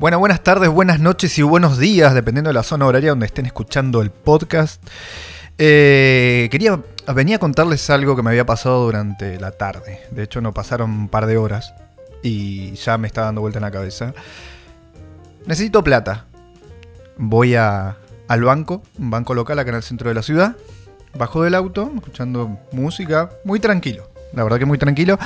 Bueno, buenas tardes, buenas noches y buenos días, dependiendo de la zona horaria donde estén escuchando el podcast. Eh, quería, venía a contarles algo que me había pasado durante la tarde. De hecho, no pasaron un par de horas y ya me está dando vuelta en la cabeza. Necesito plata. Voy a, al banco, un banco local acá en el centro de la ciudad. Bajo del auto, escuchando música, muy tranquilo. La verdad que muy tranquilo.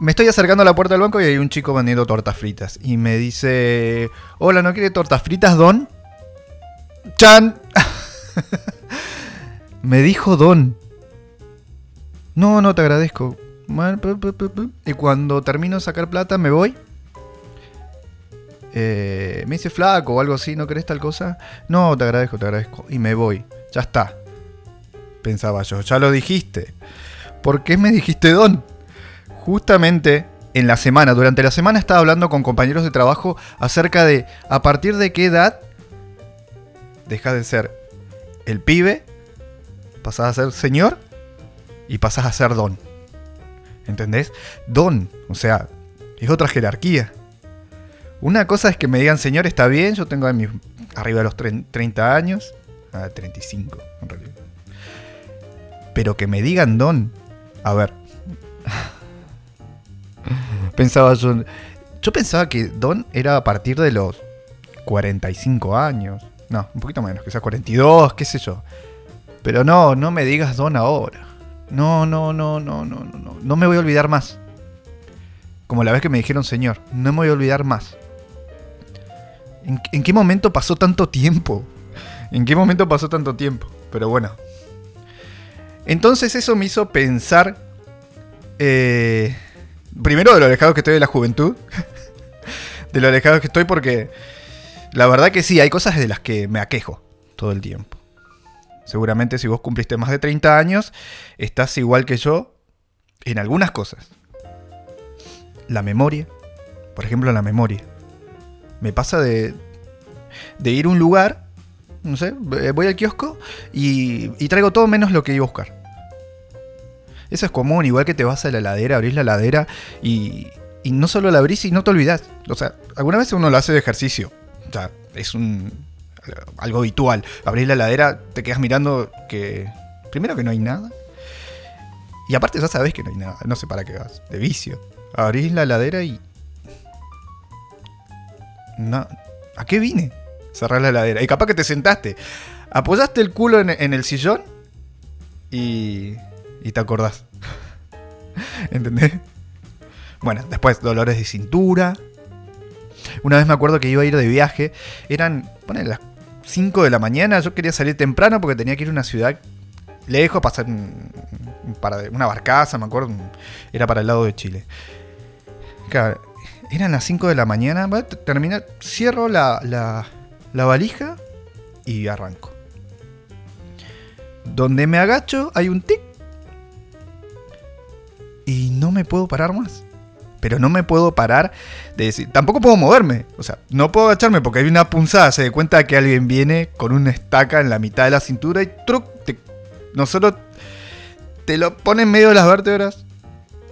Me estoy acercando a la puerta del banco y hay un chico vendiendo tortas fritas. Y me dice, hola, ¿no quiere tortas fritas, Don? ¡Chan! me dijo Don. No, no, te agradezco. Y cuando termino de sacar plata, me voy. Eh, me dice flaco o algo así, ¿no querés tal cosa? No, te agradezco, te agradezco. Y me voy. Ya está. Pensaba yo, ya lo dijiste. ¿Por qué me dijiste Don? Justamente en la semana, durante la semana estaba hablando con compañeros de trabajo acerca de a partir de qué edad dejas de ser el pibe, pasas a ser señor y pasas a ser don. ¿Entendés? Don, o sea, es otra jerarquía. Una cosa es que me digan señor, está bien, yo tengo arriba de los 30 años, 35 ah, en realidad. Pero que me digan don, a ver, pensaba yo. Yo pensaba que Don era a partir de los 45 años. No, un poquito menos, sea 42, qué sé yo. Pero no, no me digas Don ahora. No, no, no, no, no, no, no. No me voy a olvidar más. Como la vez que me dijeron Señor, no me voy a olvidar más. ¿En, en qué momento pasó tanto tiempo? ¿En qué momento pasó tanto tiempo? Pero bueno. Entonces eso me hizo pensar... Eh, primero de lo alejado que estoy de la juventud. de lo alejado que estoy porque la verdad que sí, hay cosas de las que me aquejo todo el tiempo. Seguramente si vos cumpliste más de 30 años, estás igual que yo en algunas cosas. La memoria, por ejemplo, la memoria. Me pasa de, de ir a un lugar, no sé, voy al kiosco y, y traigo todo menos lo que iba a buscar. Eso es común, igual que te vas a la heladera, abrís la heladera y, y no solo la abrís y no te olvidas. O sea, alguna vez uno lo hace de ejercicio. O sea, es un algo habitual. Abrís la heladera, te quedas mirando que primero que no hay nada. Y aparte ya sabes que no hay nada, no sé para qué vas, de vicio. Abrís la heladera y no, ¿a qué vine? Cerrar la heladera. Y capaz que te sentaste, apoyaste el culo en el sillón y y te acordás. ¿Entendés? Bueno, después dolores de cintura. Una vez me acuerdo que iba a ir de viaje. Eran, pone las 5 de la mañana. Yo quería salir temprano porque tenía que ir a una ciudad lejos, pasar para una barcaza, me acuerdo. Era para el lado de Chile. Claro, eran las 5 de la mañana. Termina, cierro la, la, la valija y arranco. Donde me agacho hay un tic y no me puedo parar más. Pero no me puedo parar de decir, tampoco puedo moverme. O sea, no puedo agacharme porque hay una punzada. Se da cuenta que alguien viene con una estaca en la mitad de la cintura y truc, no solo te lo pone en medio de las vértebras,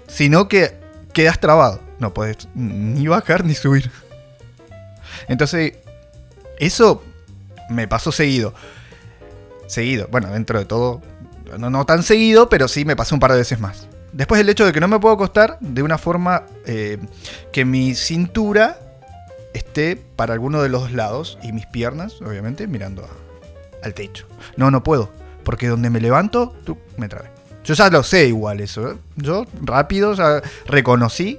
sino que quedas trabado. No puedes ni bajar ni subir. Entonces, eso me pasó seguido. Seguido, bueno, dentro de todo, no tan seguido, pero sí me pasó un par de veces más. Después el hecho de que no me puedo acostar de una forma eh, que mi cintura esté para alguno de los dos lados y mis piernas, obviamente, mirando al techo. No, no puedo, porque donde me levanto, tú me traes. Yo ya lo sé igual eso. ¿eh? Yo rápido ya reconocí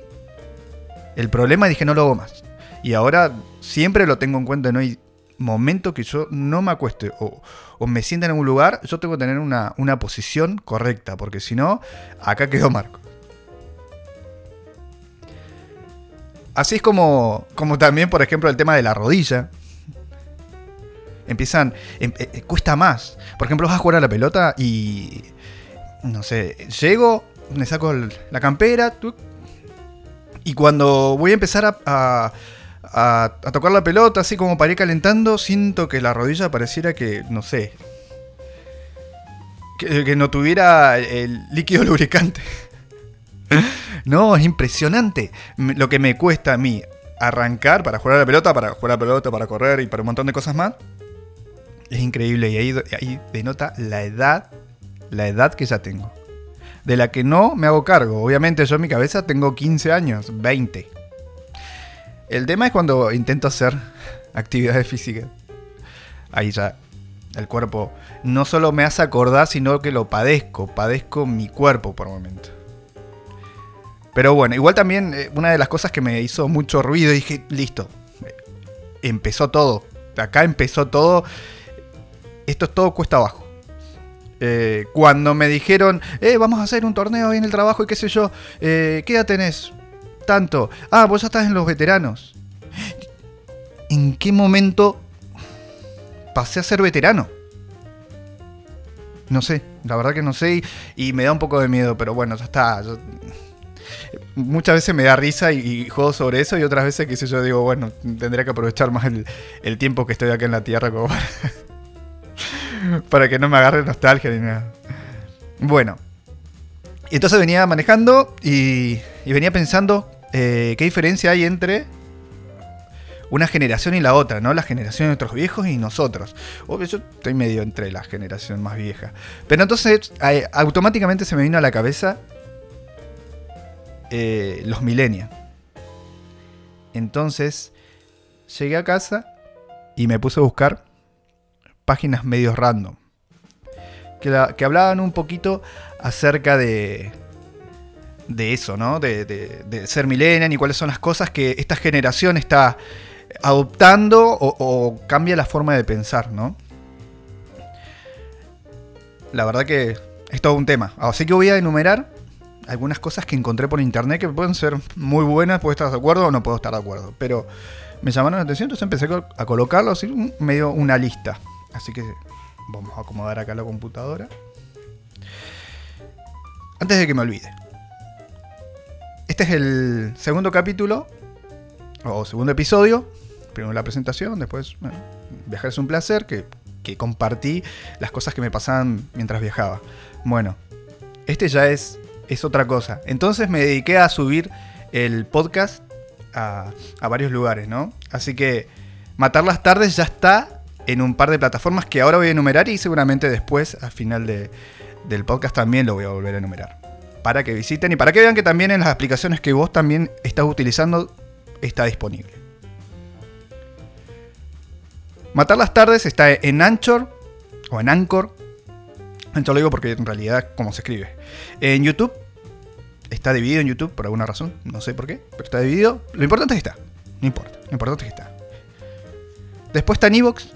el problema y dije no lo hago más. Y ahora siempre lo tengo en cuenta, no hay momento que yo no me acueste o, me sienta en algún lugar, yo tengo que tener una, posición correcta, porque si no, acá quedó Marco. Así es como, también, por ejemplo, el tema de la rodilla. Empiezan, em, eh, eh, cuesta más. Por ejemplo, vas a jugar a la pelota y, no sé, llego, me saco la campera, y cuando voy a empezar a, tocar la pelota, así como para ir calentando, siento que la rodilla pareciera que, no sé, que, no tuviera el líquido lubricante. no, es impresionante lo que me cuesta a mí arrancar para jugar a la pelota, para jugar a la pelota, para correr y para un montón de cosas más. Es increíble y ahí, ahí denota la edad, la edad que ya tengo. De la que no me hago cargo. Obviamente yo en mi cabeza tengo 15 años, 20. El tema es cuando intento hacer actividades físicas. Ahí ya el cuerpo no solo me hace acordar, sino que lo padezco. Padezco mi cuerpo por momento. Pero bueno, igual también eh, una de las cosas que me hizo mucho ruido, dije, listo, empezó todo. Acá empezó todo. Esto es todo cuesta abajo. Eh, cuando me dijeron, eh, vamos a hacer un torneo ahí en el trabajo y qué sé yo, eh, ¿qué edad tenés? Tanto. Ah, vos ya estás en los veteranos. ¿En qué momento pasé a ser veterano? No sé, la verdad que no sé y, me da un poco de miedo, pero bueno, ya está muchas veces me da risa y, juego sobre eso y otras veces, qué sé yo, digo, bueno, tendría que aprovechar más el, tiempo que estoy acá en la Tierra como para, que no me agarre nostalgia ni nada. Bueno, y entonces venía manejando y, venía pensando eh, qué diferencia hay entre una generación y la otra, ¿no? La generación de nuestros viejos y nosotros. Obvio, yo estoy medio entre la generación más vieja. Pero entonces automáticamente se me vino a la cabeza eh, los millennials. Entonces, llegué a casa y me puse a buscar páginas medios random. Que, hablaban un poquito acerca de, de eso, ¿no? De, ser millennial y cuáles son las cosas que esta generación está adoptando o, o, cambia la forma de pensar, ¿no? La verdad que es todo un tema. Así que voy a enumerar algunas cosas que encontré por internet que pueden ser muy buenas, puedo estar de acuerdo o no puedo estar de acuerdo. Pero me llamaron la atención, entonces empecé a colocarlo así, medio una lista. Así que vamos a acomodar acá la computadora. Antes de que me olvide. Este es el segundo capítulo, o segundo episodio. Primero la presentación, después viajar es un placer, que, compartí las cosas que me pasaban mientras viajaba. Bueno, este ya es es otra cosa. Entonces me dediqué a subir el podcast a, varios lugares, ¿no? Así que Matar las Tardes ya está en un par de plataformas que ahora voy a enumerar y seguramente después, al final del podcast, también lo voy a volver a enumerar. Para que visiten y para que vean que también en las aplicaciones que vos también estás utilizando está disponible. Matar las Tardes está en Anchor o en Anchor esto lo digo porque en realidad, como se escribe. En YouTube, está dividido en YouTube por alguna razón, no sé por qué, pero está dividido. Lo importante es que está, no importa, lo importante es que está. Después está en Evox,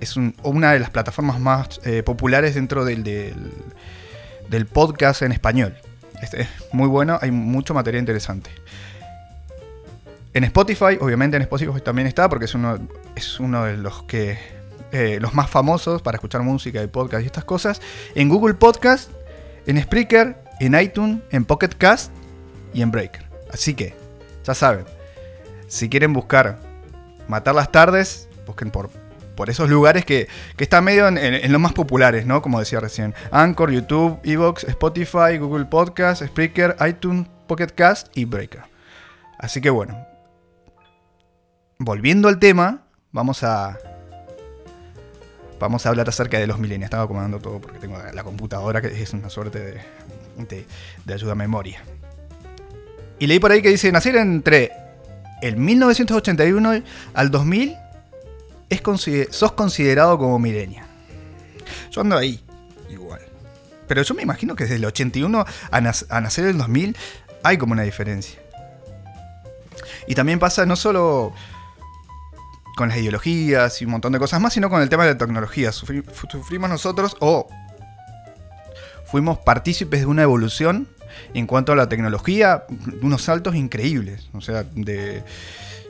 es una de las plataformas más eh, populares dentro del, podcast en español. Este es muy bueno, hay mucho material interesante. En Spotify, obviamente en Spotify también está, porque es uno, es uno de los que eh, los más famosos para escuchar música y podcast y estas cosas, en Google Podcast, en Spreaker, en iTunes, en Pocket Cast y en Breaker. Así que, ya saben, si quieren buscar Matar las Tardes, busquen por, por esos lugares que, están medio en, los más populares, ¿no? Como decía recién. Anchor, YouTube, Evox, Spotify, Google Podcast, Spreaker, iTunes, Pocket Cast y Breaker. Así que bueno, volviendo al tema, vamos a, vamos a hablar acerca de los milenios. Estaba acomodando todo porque tengo la computadora que es una suerte de, ayuda a memoria. Y leí por ahí que dice, nacer entre el 1981 al 2000 es sos considerado como milenia. Yo ando ahí, igual. Pero yo me imagino que desde el 81 a, a nacer el 2000 hay como una diferencia. Y también pasa no solo con las ideologías y un montón de cosas más, sino con el tema de la tecnología. Sufrimos nosotros o fuimos partícipes de una evolución en cuanto a la tecnología, unos saltos increíbles. O sea, de,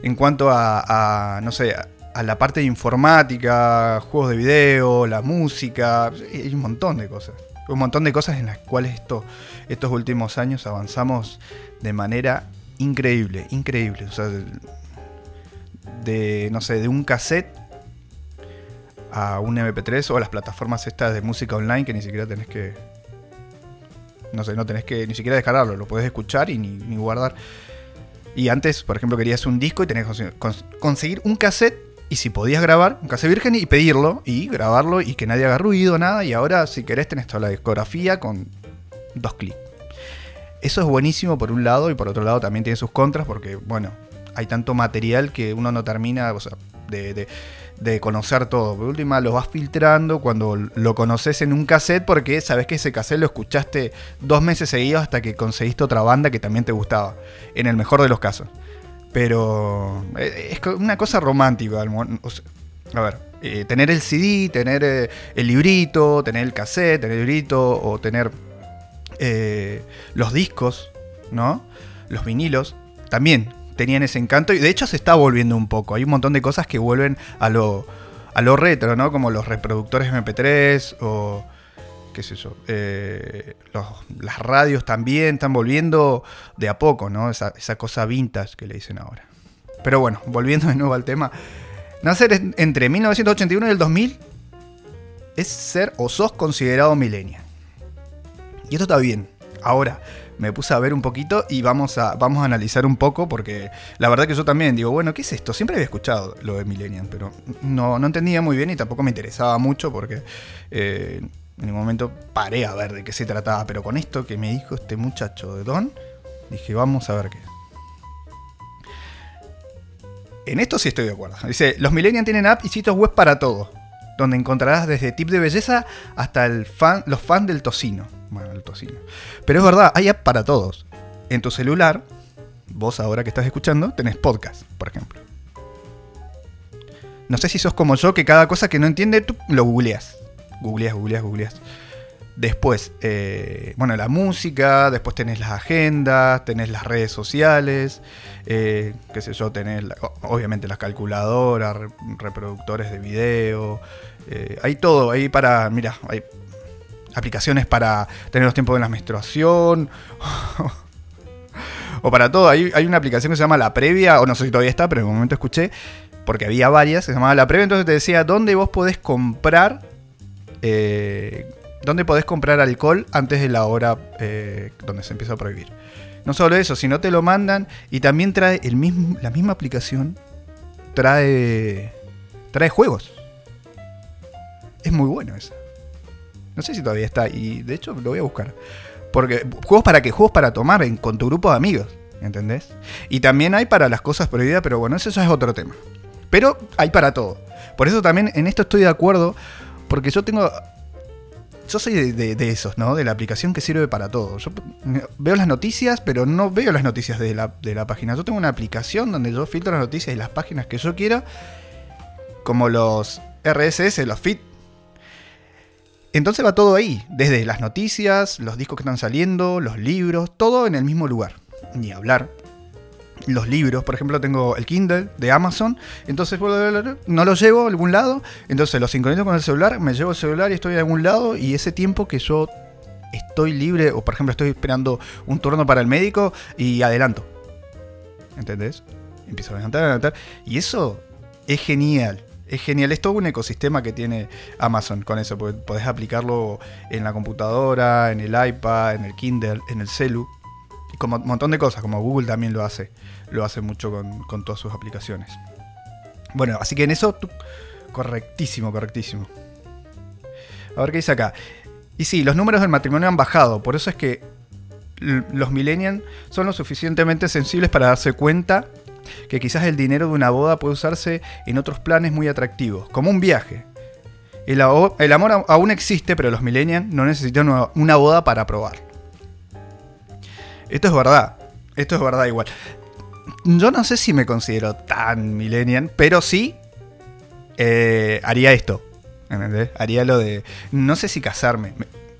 en cuanto a, no sé, la parte de informática, juegos de video, la música, hay un montón de cosas. Un montón de cosas en las cuales esto, estos últimos años avanzamos de manera increíble, increíble. O sea, de, no sé, de un cassette a un MP3 o las plataformas estas de música online que ni siquiera tenés que... No sé, no tenés que ni siquiera descargarlo, lo podés escuchar y ni, guardar. Y antes, por ejemplo, querías un disco y tenías que conseguir un cassette y si podías grabar un cassette virgen y pedirlo y grabarlo y que nadie haga ruido, nada. Y ahora, si querés, tenés toda la discografía con dos clics. Eso es buenísimo por un lado y por otro lado también tiene sus contras porque, bueno, hay tanto material que uno no termina de, conocer todo. Por última, lo vas filtrando cuando lo conoces en un cassette porque sabes que ese cassette lo escuchaste dos meses seguidos hasta que conseguiste otra banda que también te gustaba, en el mejor de los casos. Pero eh, es una cosa romántica. a ver, eh, tener el CD, tener eh, el librito, tener el cassette, tener el librito o tener los discos, ¿no? Los vinilos, también tenían ese encanto y de hecho se está volviendo un poco. Hay un montón de cosas que vuelven a lo, a lo retro, ¿no? Como los reproductores MP3 o qué es eso, eh, las radios también están volviendo de a poco, ¿no? Esa, esa, cosa vintage que le dicen ahora. Pero bueno, volviendo de nuevo al tema. Nacer entre 1981 y el 2000 es ser o sos considerado millennial. Y esto está bien. Ahora, me puse a ver un poquito y vamos a, vamos a analizar un poco porque la verdad que yo también digo, bueno, ¿qué es esto? Siempre había escuchado lo de Millennium, pero no, no entendía muy bien y tampoco me interesaba mucho porque eh, en un momento paré a ver de qué se trataba, pero con esto que me dijo este muchacho de Don, dije, vamos a ver qué. En esto sí estoy de acuerdo. Dice, los millennials tienen app y sitios web para todo, donde encontrarás desde tip de belleza hasta los fans del tocino. Bueno, el tocino. Pero es verdad, hay app para todos. En tu celular, vos ahora que estás escuchando, tenés podcast, por ejemplo. No sé si sos como yo, que cada cosa que no entiende, tú lo googleas. Googleas, googleas, googleas. Después, eh, bueno, la música, después tenés las agendas, tenés las redes sociales, eh, qué sé yo, tenés obviamente las calculadoras, reproductores de video, eh, hay todo ahí para, mira, hay aplicaciones para tener los tiempos de la menstruación, o para todo, hay, hay una aplicación que se llama La Previa, o no sé si todavía está, pero en un momento escuché, porque había varias, se llamaba La Previa, entonces te decía dónde vos podés comprar eh, ¿Dónde podés comprar alcohol antes de la hora eh, donde se empieza a prohibir? No solo eso, sino te lo mandan y también trae el mismo, la misma aplicación, trae, trae juegos. Es muy bueno eso. No sé si todavía está y de hecho lo voy a buscar. Porque juegos para qué? Juegos para tomar con tu grupo de amigos, ¿entendés? Y también hay para las cosas prohibidas, pero bueno, eso ya es otro tema. Pero hay para todo. Por eso también en esto estoy de acuerdo, porque yo tengo yo soy de, esos, ¿no? De la aplicación que sirve para todo. Yo veo las noticias, pero no veo las noticias de la, de la página. Yo tengo una aplicación donde yo filtro las noticias y las páginas que yo quiero, como los RSS, los feed. Entonces va todo ahí, desde las noticias, los discos que están saliendo, los libros, todo en el mismo lugar. Ni hablar los libros, por ejemplo, tengo el Kindle de Amazon, entonces no lo llevo a algún lado, entonces lo sincronizo con el celular, me llevo el celular y estoy en algún lado. Y ese tiempo que yo estoy libre o por ejemplo estoy esperando un turno para el médico y adelanto. ¿Entendés? Empiezo a adelantar, adelantar. Y eso es genial. Es genial, es todo un ecosistema que tiene Amazon con eso, porque podés aplicarlo en la computadora, en el iPad, en el Kindle, en el celu. Como un montón de cosas, como Google también lo hace, lo hace mucho con, todas sus aplicaciones. Bueno, así que en eso, correctísimo, correctísimo. A ver qué dice acá. Y sí, los números del matrimonio han bajado, por eso es que los millennials son lo suficientemente sensibles para darse cuenta que quizás el dinero de una boda puede usarse en otros planes muy atractivos, como un viaje. El, amor aún existe, pero los millennials no necesitan una boda para probar. Esto es verdad. Esto es verdad igual. Yo no sé si me considero tan millennial, pero sí eh, haría esto. ¿Entendés? Haría lo de. No sé si casarme.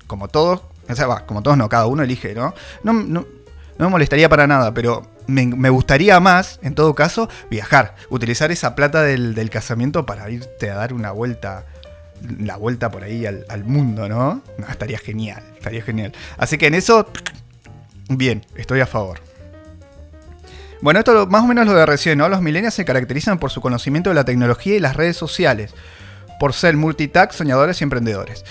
Como todos. O sea, va, como todos no, cada uno elige, ¿no? No, no, me molestaría para nada, pero me, gustaría más, en todo caso, viajar. Utilizar esa plata del, casamiento para irte a dar una vuelta la vuelta por ahí al, al mundo, ¿no? ¿no? Estaría genial, estaría genial. Así que en eso Bien, estoy a favor. Bueno, esto más o menos lo de recién, ¿no? Los millennials se caracterizan por su conocimiento de la tecnología y las redes sociales, por ser multitask, soñadores y emprendedores.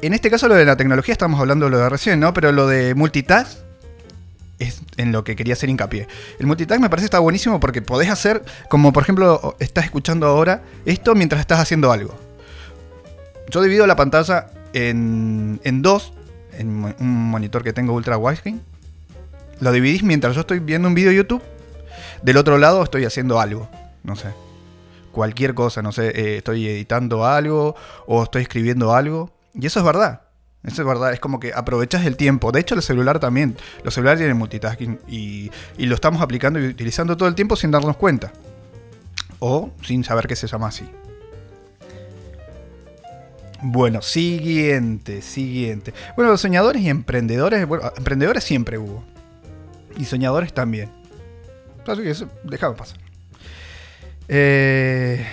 En este caso lo de la tecnología estamos hablando de lo de recién, ¿no? Pero lo de multitask es en lo que quería hacer hincapié. El multitask me parece está buenísimo porque podés hacer, como por ejemplo estás escuchando ahora, esto mientras estás haciendo algo. Yo divido la pantalla en, en dos, en un monitor que tengo ultra widescreen. Lo dividís mientras yo estoy viendo un video de YouTube. Del otro lado estoy haciendo algo, no sé. Cualquier cosa, no sé, eh, estoy editando algo o estoy escribiendo algo. Y eso es verdad. Eso es verdad, es como que aprovechas el tiempo. De hecho, el celular también. Los celulares tienen multitasking y, y lo estamos aplicando y utilizando todo el tiempo sin darnos cuenta. O sin saber que se llama así. Bueno, siguiente, siguiente. Bueno, los soñadores y emprendedores, bueno, emprendedores siempre hubo. Y soñadores también. Así que eso, pasar. Eh,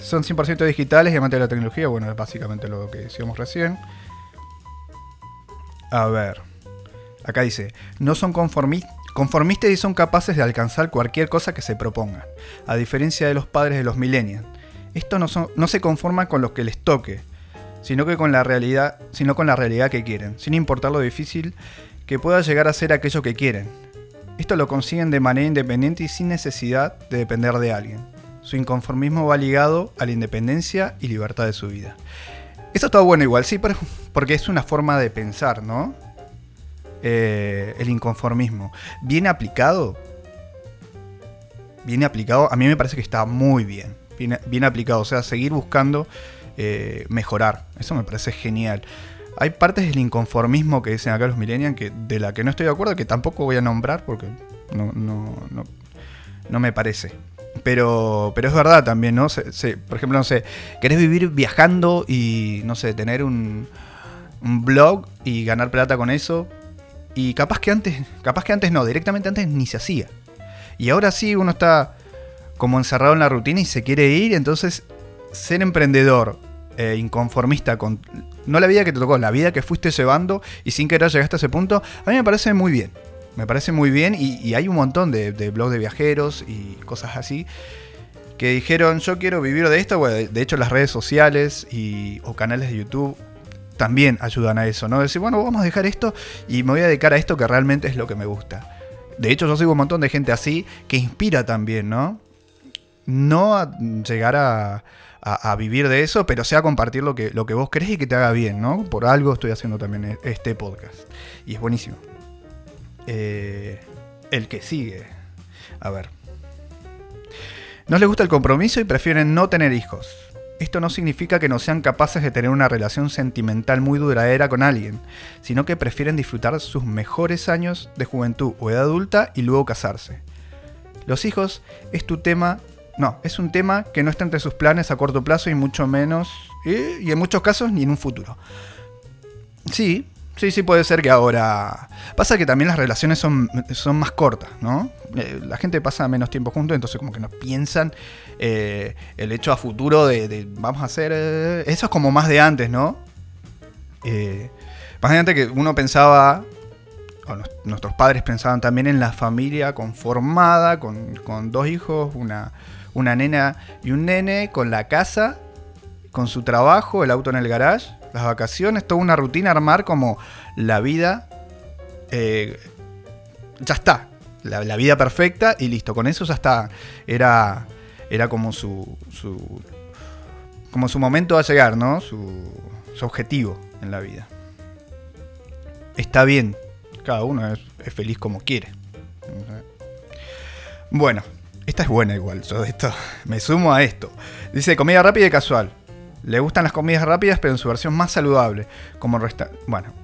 son 100% digitales y amantes de la tecnología. Bueno, es básicamente lo que decíamos recién. A ver. Acá dice, no son conformistas y son capaces de alcanzar cualquier cosa que se propongan. A diferencia de los padres de los millennials. Esto no, son, no se conforman con lo que les toque, sino que con la realidad, sino con la realidad que quieren, sin importar lo difícil que pueda llegar a ser aquello que quieren. Esto lo consiguen de manera independiente y sin necesidad de depender de alguien. Su inconformismo va ligado a la independencia y libertad de su vida. Esto está bueno igual, sí, porque es una forma de pensar, ¿no? Eh, el inconformismo. Bien aplicado. Bien aplicado, a mí me parece que está muy bien. Bien, aplicado, o sea, seguir buscando eh, mejorar. Eso me parece genial. Hay partes del inconformismo que dicen acá los millennials que, de la que no estoy de acuerdo, que tampoco voy a nombrar porque no, no, no, no me parece. Pero, pero es verdad también, ¿no? por ejemplo, no sé, querés vivir viajando y, no sé, tener un, un blog y ganar plata con eso. Y capaz que antes, capaz que antes no, directamente antes ni se hacía. Y ahora sí uno está como encerrado en la rutina y se quiere ir, entonces ser emprendedor, eh, inconformista con no la vida que te tocó, la vida que fuiste llevando y sin querer llegaste a ese punto, a mí me parece muy bien. Me parece muy bien y, hay un montón de, blogs de viajeros y cosas así que dijeron yo quiero vivir de esto. de hecho las redes sociales y, o canales de YouTube también ayudan a eso, ¿no? Decir, bueno, vamos a dejar esto y me voy a dedicar a esto que realmente es lo que me gusta. De hecho, yo sigo un montón de gente así que inspira también, ¿no? No a llegar a, vivir de eso, pero sea compartir lo que, lo que vos querés y que te haga bien, ¿no? Por algo estoy haciendo también e, este podcast. Y es buenísimo. Eh, el que sigue. A ver. No les gusta el compromiso y prefieren no tener hijos. Esto no significa que no sean capaces de tener una relación sentimental muy duradera con alguien, sino que prefieren disfrutar sus mejores años de juventud o edad adulta y luego casarse. Los hijos es tu tema, no, es un tema que no está entre sus planes a corto plazo y mucho menos, y en muchos casos ni en un futuro. Sí, Sí, sí, puede ser que ahora. Pasa que también las relaciones son, son más cortas, ¿no? Eh, la gente pasa menos tiempo juntos, entonces como que no piensan eh, el hecho a futuro de, vamos a hacer. Eh, eso es como más de antes, ¿no? más de antes que uno pensaba. Nuestros padres pensaban también en la familia conformada, con, con dos hijos, una, una nena y un nene, con la casa, con su trabajo, el auto en el garage las vacaciones, toda una rutina, armar como la vida. Eh, ya está. La, vida perfecta y listo. Con eso ya está. Era, era como su, su. Como su momento a llegar, ¿no? Su, su objetivo en la vida. Está bien. Cada uno es, feliz como quiere. Bueno, esta es buena igual. Yo esto me sumo a esto. Dice comida rápida y casual. Le gustan las comidas rápidas, pero en su versión más saludable. Como resta Bueno.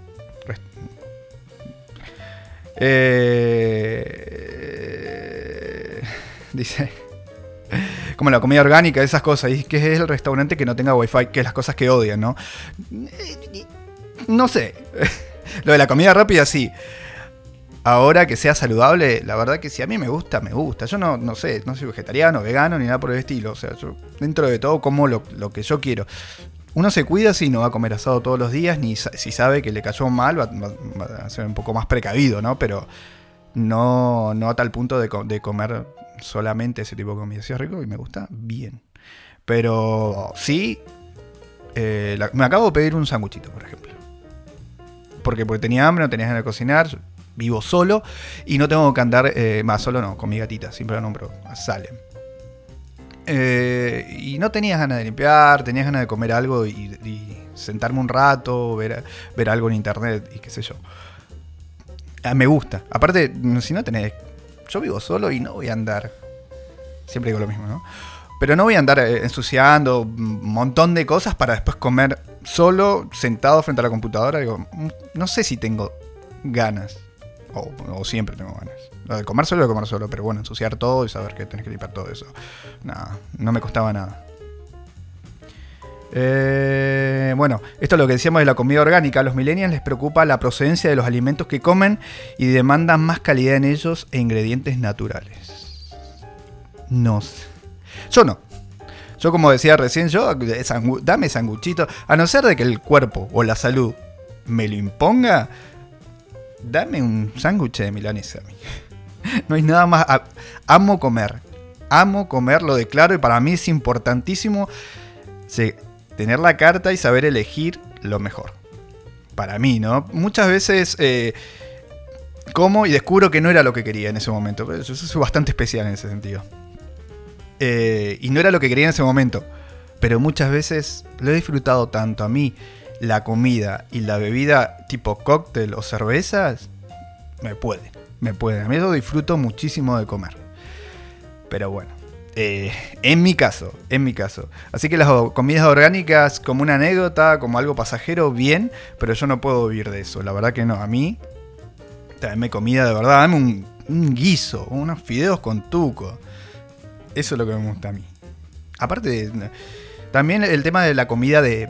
Eh, dice. Como la comida orgánica, esas cosas. Y que es el restaurante que no tenga wifi, que es las cosas que odian, ¿no? No sé. Lo de la comida rápida, sí ahora que sea saludable, la verdad que si a mí me gusta, me gusta. Yo no, no sé, no soy vegetariano, vegano, ni nada por el estilo. O sea, yo dentro de todo como lo, que yo quiero. Uno se cuida si no va a comer asado todos los días, ni si sabe que le cayó mal, va, a ser un poco más precavido, ¿no? Pero no, no a tal punto de, comer solamente ese tipo de comida. Si es rico y me gusta, bien. Pero sí, eh, me acabo de pedir un sanguchito, por ejemplo. Porque, porque tenía hambre, no tenía ganas de cocinar vivo solo y no tengo que andar, eh, más solo no, con mi gatita, siempre la nombro, Salem. Eh, y no tenías ganas de limpiar, tenías ganas de comer algo y, sentarme un rato, ver, ver algo en internet y qué sé yo. Ah, me gusta. Aparte, si no tenés... Yo vivo solo y no voy a andar... Siempre digo lo mismo, ¿no? Pero no voy a andar eh, ensuciando un montón de cosas para después comer solo, sentado frente a la computadora. Digo, mm, no sé si tengo ganas. O, siempre tengo ganas. Lo de comer solo, de comer solo. Pero bueno, ensuciar todo y saber que tenés que limpiar todo eso. Nada, no me costaba nada. Eh, bueno, esto es lo que decíamos de la comida orgánica. A los millennials les preocupa la procedencia de los alimentos que comen y demandan más calidad en ellos e ingredientes naturales. No sé. Yo no. Yo como decía recién, yo dame sanguchito. A no ser de que el cuerpo o la salud me lo imponga, dame un sándwich de milanesa. No hay nada más. Amo comer. Amo comer, lo declaro y para mí es importantísimo tener la carta y saber elegir lo mejor. Para mí, ¿no? Muchas veces eh, como y descubro que no era lo que quería en ese momento. Yo soy bastante especial en ese sentido. Eh, y no era lo que quería en ese momento. Pero muchas veces lo he disfrutado tanto a mí, la comida y la bebida tipo cóctel o cervezas, me puede, me puede. A mí eso disfruto muchísimo de comer. Pero bueno, eh, en mi caso, en mi caso. Así que las comidas orgánicas como una anécdota, como algo pasajero, bien, pero yo no puedo vivir de eso. La verdad que no. A mí, dame comida de verdad, dame un, un guiso, unos fideos con tuco eso es lo que me gusta a mí. Aparte, también el tema de la comida de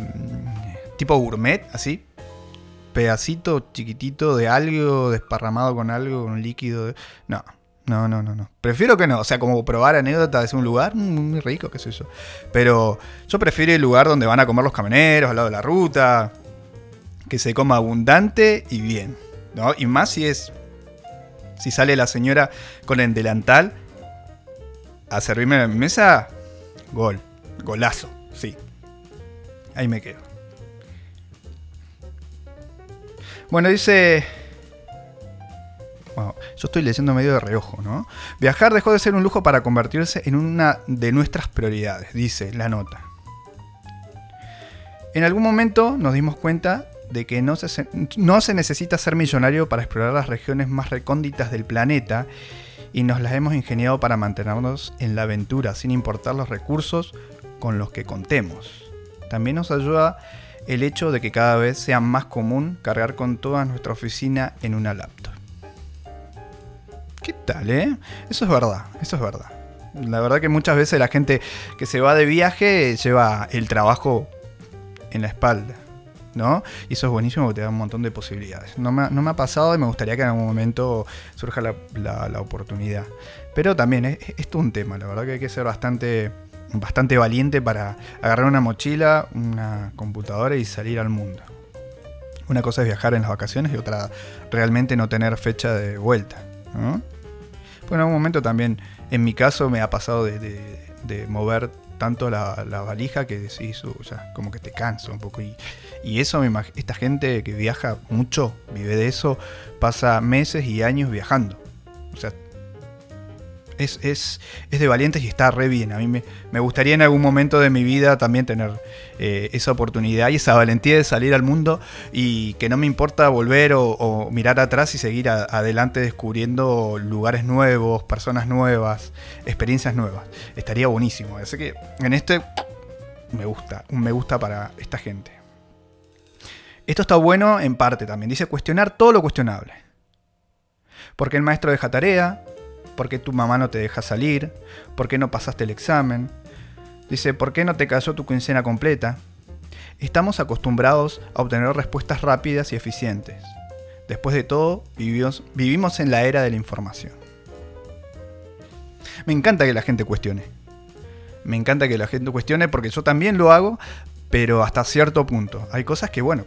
tipo gourmet, así. Pedacito chiquitito de algo, desparramado con algo, con un líquido. No, no, no, no, no. Prefiero que no. O sea, como probar anécdotas de un lugar, mm, muy rico, qué sé yo. Pero yo prefiero el lugar donde van a comer los camioneros, al lado de la ruta. Que se coma abundante y bien. ¿no? Y más si es. Si sale la señora con el delantal a servirme en mi mesa, gol. Golazo, sí. Ahí me quedo. Bueno, dice... Yo estoy leyendo medio de reojo, ¿no? Viajar dejó de ser un lujo para convertirse en una de nuestras prioridades, dice la nota. En algún momento nos dimos cuenta de que no se, no se necesita ser millonario para explorar las regiones más recónditas del planeta y nos las hemos ingeniado para mantenernos en la aventura sin importar los recursos con los que contemos. También nos ayuda el hecho de que cada vez sea más común cargar con toda nuestra oficina en una laptop. ¿Qué tal, eh? Eso es verdad, eso es verdad. La verdad que muchas veces la gente que se va de viaje lleva el trabajo en la espalda. ¿no? Y eso es buenísimo porque te da un montón de posibilidades. No me, ha pasado y me gustaría que en algún momento surja la, oportunidad. Pero también es, es, un tema, la verdad que hay que ser bastante, bastante valiente para agarrar una mochila, una computadora y salir al mundo. Una cosa es viajar en las vacaciones y otra realmente no tener fecha de vuelta. ¿no? Pues en algún momento también, en mi caso, me ha pasado de mover tanto la, valija que decís, uh, ya, como que te cansa un poco. Y, eso, esta gente que viaja mucho, vive de eso, pasa meses y años viajando. O sea, es, es, de valientes y está re bien. A mí me, gustaría en algún momento de mi vida también tener eh, esa oportunidad y esa valentía de salir al mundo y que no me importa volver o, mirar atrás y seguir adelante descubriendo lugares nuevos, personas nuevas, experiencias nuevas. Estaría buenísimo. Así que en este me gusta, un me gusta para esta gente. Esto está bueno en parte también. Dice cuestionar todo lo cuestionable. Porque el maestro deja tarea, ¿Por qué tu mamá no te deja salir? ¿Por qué no pasaste el examen? Dice, ¿por qué no te cayó tu quincena completa? Estamos acostumbrados a obtener respuestas rápidas y eficientes. Después de todo, vivimos, vivimos en la era de la información. Me encanta que la gente cuestione. Me encanta que la gente cuestione porque yo también lo hago, pero hasta cierto punto. Hay cosas que, bueno,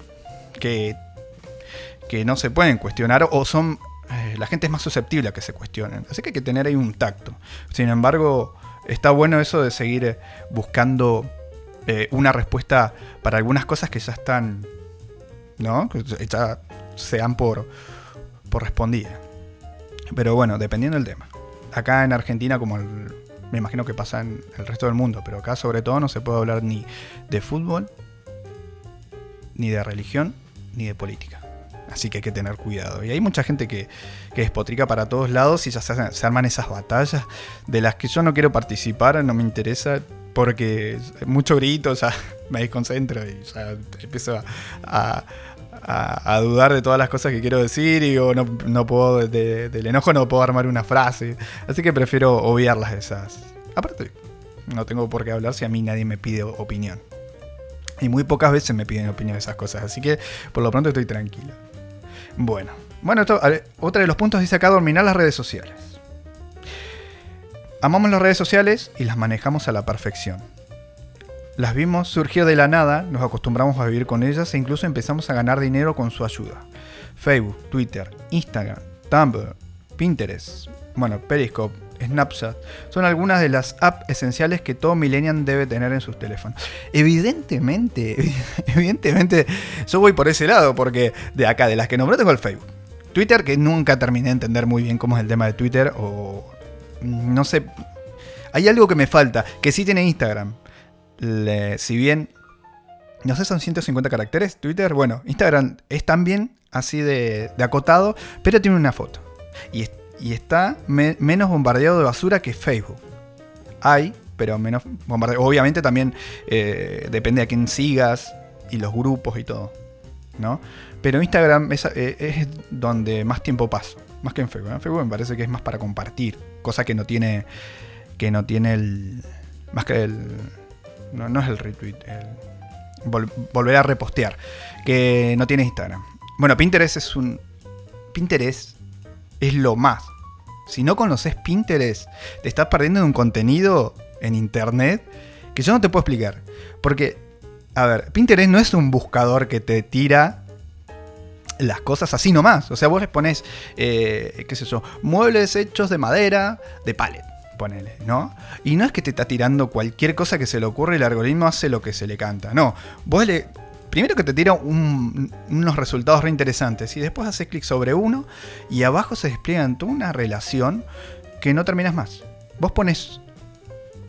que, que no se pueden cuestionar o son eh, la gente es más susceptible a que se cuestionen. Así que hay que tener ahí un tacto. Sin embargo, está bueno eso de seguir eh, buscando eh, una respuesta para algunas cosas que ya están, ¿no? Que ya sean por, por. Pero bueno, dependiendo del tema. Acá en Argentina, como me imagino que pasa en el resto del mundo, pero acá sobre todo no se puede hablar ni de fútbol, ni de religión, ni de política. Así que hay que tener cuidado. Y hay mucha gente que, que despotrica para todos lados y ya se, se, arman esas batallas de las que yo no quiero participar, no me interesa, porque mucho grito, ya me desconcentro y ya empiezo a, a, dudar de todas las cosas que quiero decir y no, no puedo, del enojo no puedo armar una frase. Así que prefiero obviarlas esas. Aparte, no tengo por qué hablar si a mí nadie me pide opinión. Y muy pocas veces me piden opinión de esas cosas. Así que por lo pronto estoy tranquilo. Bueno, bueno, otro de los puntos dice acá dominar las redes sociales. Amamos las redes sociales y las manejamos a la perfección. Las vimos surgir de la nada, nos acostumbramos a vivir con ellas e incluso empezamos a ganar dinero con su ayuda. Facebook, Twitter, Instagram, Tumblr, Pinterest, bueno, Periscope, Snapchat, son algunas de las apps esenciales que todo millennial debe tener en sus teléfonos. Evidentemente, evidentemente, yo voy por ese lado, porque de acá, de las que nombré, tengo el Facebook. Twitter, que nunca terminé de entender muy bien cómo es el tema de Twitter, o no sé. Hay algo que me falta, que sí tiene Instagram si bien, no sé, son 150 caracteres, Twitter, bueno, Instagram es también así de, acotado, pero tiene una foto. Y, está menos bombardeado de basura que Facebook. Hay, pero menos bombardeado. Obviamente también eh, depende a quién sigas y los grupos y todo. ¿no? Pero Instagram es, eh, donde más tiempo paso, más que en Facebook. En Facebook me parece que es más para compartir, cosa que no tiene, que no tiene el, más que el, no, es el retweet, el volver a repostear, que no tiene Instagram. Bueno, Pinterest es un... Pinterest es lo más. Si no conoces Pinterest, te estás perdiendo un contenido en internet que yo no te puedo explicar. Porque, a ver, Pinterest no es un buscador que te tira las cosas así nomás. O sea, vos les pones, eh, qué sé yo, muebles hechos de madera, de palet ponele, ¿no? Y no es que te está tirando cualquier cosa que se le ocurre y el algoritmo hace lo que se le canta. No, vos le... Primero que te tira unos resultados re interesantes y después haces clic sobre uno y abajo se despliega toda una relación que no terminas más. Vos pones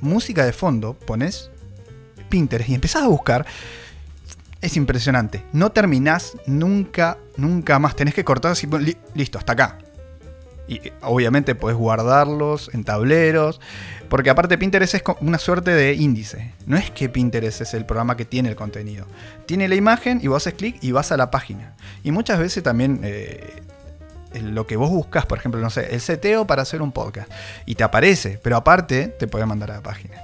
música de fondo, pones Pinterest y empezás a buscar es impresionante. No terminás nunca, nunca más. Tenés que cortar así, listo, hasta acá. Y obviamente puedes guardarlos en tableros. Porque aparte Pinterest es una suerte de índice. No es que Pinterest es el programa que tiene el contenido. Tiene la imagen y vos haces clic y vas a la página. Y muchas veces también eh, lo que vos buscas, por ejemplo, no sé, el seteo para hacer un podcast. Y te aparece, pero aparte te puede mandar a la página.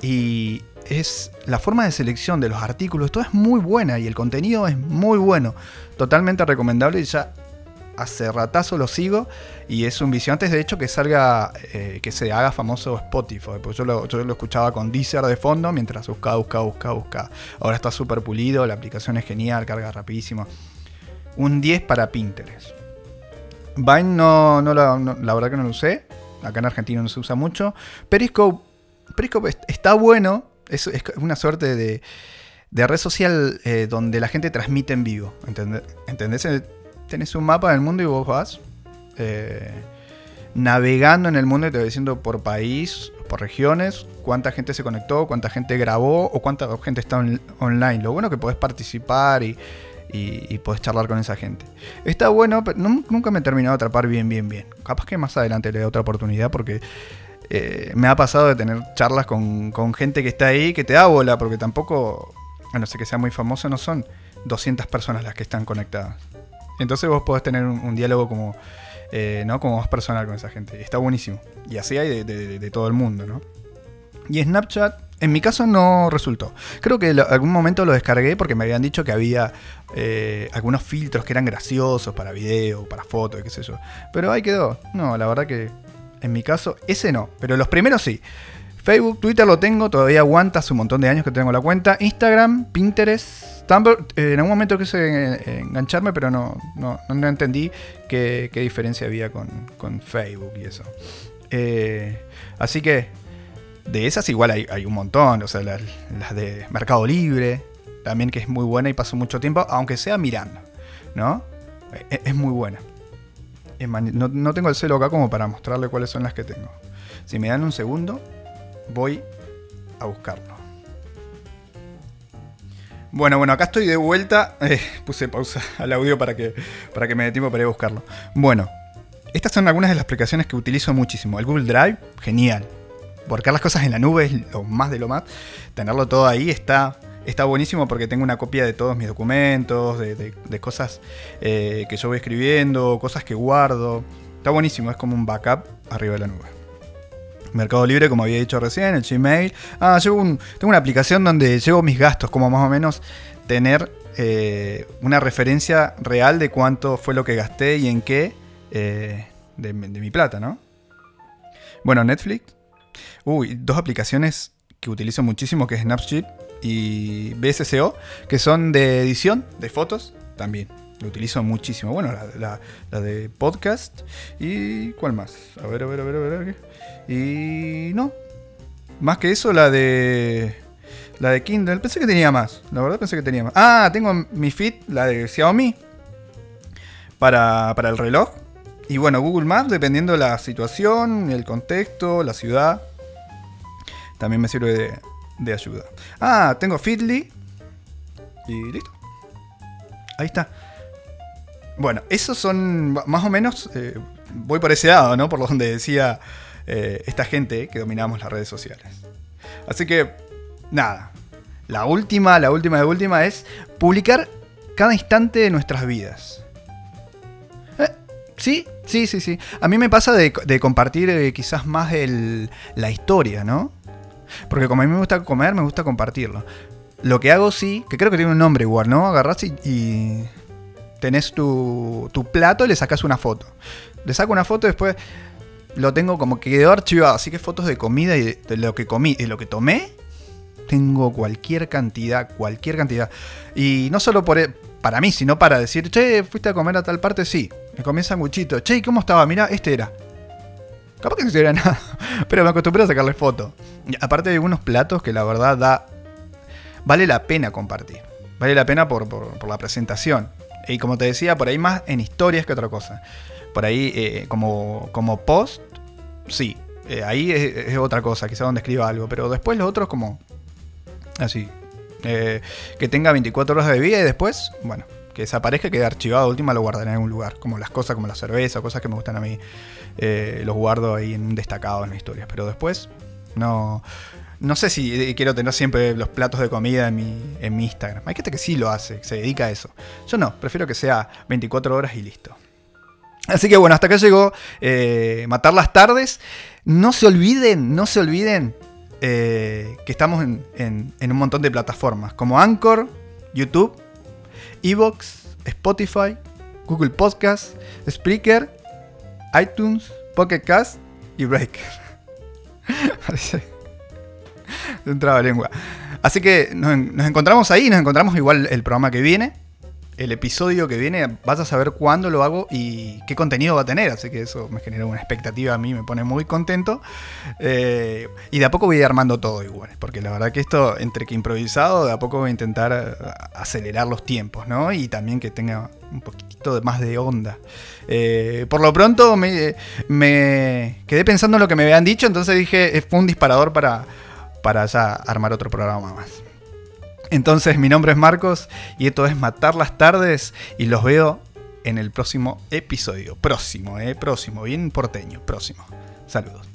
Y es la forma de selección de los artículos, todo es muy buena y el contenido es muy bueno. Totalmente recomendable y ya hace ratazo lo sigo y es un vicio. Antes de hecho que salga, eh, que se haga famoso Spotify, porque yo lo, yo lo escuchaba con Deezer de fondo mientras buscaba, buscaba, buscaba, buscaba. Ahora está súper pulido, la aplicación es genial, carga rapidísimo. Un 10 para Pinterest. Vine no, no, la, la verdad que no lo usé. Acá en Argentina no se usa mucho. Periscope, Periscope está bueno. Es, es una suerte de, de red social eh, donde la gente transmite en vivo. ¿Entendés? Tenés un mapa del mundo y vos vas eh, navegando en el mundo y te va diciendo por país, por regiones, cuánta gente se conectó, cuánta gente grabó o cuánta gente está online. Lo bueno es que podés participar y, y, podés charlar con esa gente. Está bueno, pero nunca me he terminado de atrapar bien, bien, bien. Capaz que más adelante le dé otra oportunidad porque eh, me ha pasado de tener charlas con, con, gente que está ahí que te da bola porque tampoco, a no ser que sea muy famoso, no son 200 personas las que están conectadas. Entonces vos podés tener un, diálogo como, eh, ¿no? como más personal con esa gente. Está buenísimo. Y así hay de, todo el mundo, ¿no? Y Snapchat, en mi caso no resultó. Creo que en algún momento lo descargué porque me habían dicho que había eh, algunos filtros que eran graciosos para video, para fotos, qué sé yo. Pero ahí quedó. No, la verdad que en mi caso, ese no. Pero los primeros sí. Facebook, Twitter lo tengo, todavía aguanta hace un montón de años que tengo la cuenta. Instagram, Pinterest, Tumblr, eh, en algún momento quise eh, engancharme, pero no, no, entendí qué, diferencia había con, Facebook y eso. Eh, así que de esas igual hay, un montón, o sea, las, de Mercado Libre, también que es muy buena y paso mucho tiempo, aunque sea mirando, ¿no? Es, es muy buena. no, no tengo el celo acá como para mostrarle cuáles son las que tengo. Si me dan un segundo, voy a buscarlo. Bueno, bueno, acá estoy de vuelta. Eh, puse pausa al audio para que, para que me dé tiempo para ir a buscarlo. Bueno, estas son algunas de las aplicaciones que utilizo muchísimo. El Google Drive, genial. Borcar las cosas en la nube es lo más de lo más. Tenerlo todo ahí está, está buenísimo porque tengo una copia de todos mis documentos, de, cosas eh, que yo voy escribiendo, cosas que guardo. Está buenísimo, es como un backup arriba de la nube. Mercado Libre, como había dicho recién, el Gmail. Ah, llevo tengo una aplicación donde llevo mis gastos, como más o menos tener eh, una referencia real de cuánto fue lo que gasté y en qué eh, de, mi plata, ¿no? Bueno, Netflix. Uy, dos aplicaciones que utilizo muchísimo, que es Snapchat y BSCO, que son de edición de fotos también. Lo utilizo muchísimo. Bueno, la, de podcast. ¿Y cuál más? A ver, a ver, a ver, a ver. Y no. Más que eso, la de. La de Kindle. Pensé que tenía más. La verdad pensé que tenía más. Ah, tengo mi Fit, la de Xiaomi. Para, para el reloj. Y bueno, Google Maps, dependiendo de la situación, el contexto, la ciudad. También me sirve de, de ayuda. Ah, tengo Fitly. Y listo. Ahí está. Bueno, esos son más o menos. Eh, voy por ese lado, ¿no? Por donde decía eh, esta gente que dominamos las redes sociales. Así que, nada. La última, la última de última es publicar cada instante de nuestras vidas. Eh, sí, sí, sí, sí. A mí me pasa de, compartir quizás más la historia, ¿no? Porque como a mí me gusta comer, me gusta compartirlo. Lo que hago sí, que creo que tiene un nombre igual, ¿no? Agarras y tenés tu, tu plato y le sacas una foto. Le saco una foto y después lo tengo como que quedó archivado. Así que fotos de comida y de, lo que comí, y lo que tomé, tengo cualquier cantidad, cualquier cantidad. Y no solo por, e, para mí, sino para decir, che, fuiste a comer a tal parte, sí. Me comí sanguchito. Che, ¿cómo estaba? Mira, este era. Capaz que no era nada. Pero me acostumbré a sacarle foto. aparte de algunos platos que la verdad da. Vale la pena compartir. Vale la pena por, por la presentación. Y como te decía, por ahí más en historias que otra cosa. Por ahí, eh, como, como post, sí. Eh, ahí es, otra cosa, quizá donde escriba algo. Pero después los otros, como. Así. Eh, que tenga 24 horas de vida y después, bueno, que desaparezca, quede archivado. Última lo guardaré en algún lugar. Como las cosas, como la cerveza, cosas que me gustan a mí. los guardo ahí en un destacado en las historias. Pero después, no. No sé si quiero tener siempre los platos de comida en mi, en mi Instagram. Hay gente que sí lo hace, se dedica a eso. Yo no, prefiero que sea 24 horas y listo. Así que bueno, hasta acá llegó eh, Matar las Tardes. No se olviden, no se olviden eh, que estamos en, un montón de plataformas como Anchor, YouTube, Evox, Spotify, Google Podcast, Spreaker, iTunes, Pocket Cast y Breaker. de lengua. Así que nos, encontramos ahí, nos encontramos igual el programa que viene. El episodio que viene, vas a saber cuándo lo hago y qué contenido va a tener. Así que eso me genera una expectativa a mí, me pone muy contento. Eh, y de a poco voy armando todo igual. Porque la verdad que esto, entre que improvisado, de a poco voy a intentar eh, acelerar los tiempos, ¿no? Y también que tenga un poquito más de onda. Eh, por lo pronto me, me, quedé pensando en lo que me habían dicho, entonces dije, fue un disparador para, para ya armar otro programa más. Entonces, mi nombre es Marcos y esto es Matar las Tardes y los veo en el próximo episodio. Próximo, eh, próximo, bien porteño, próximo. Saludos.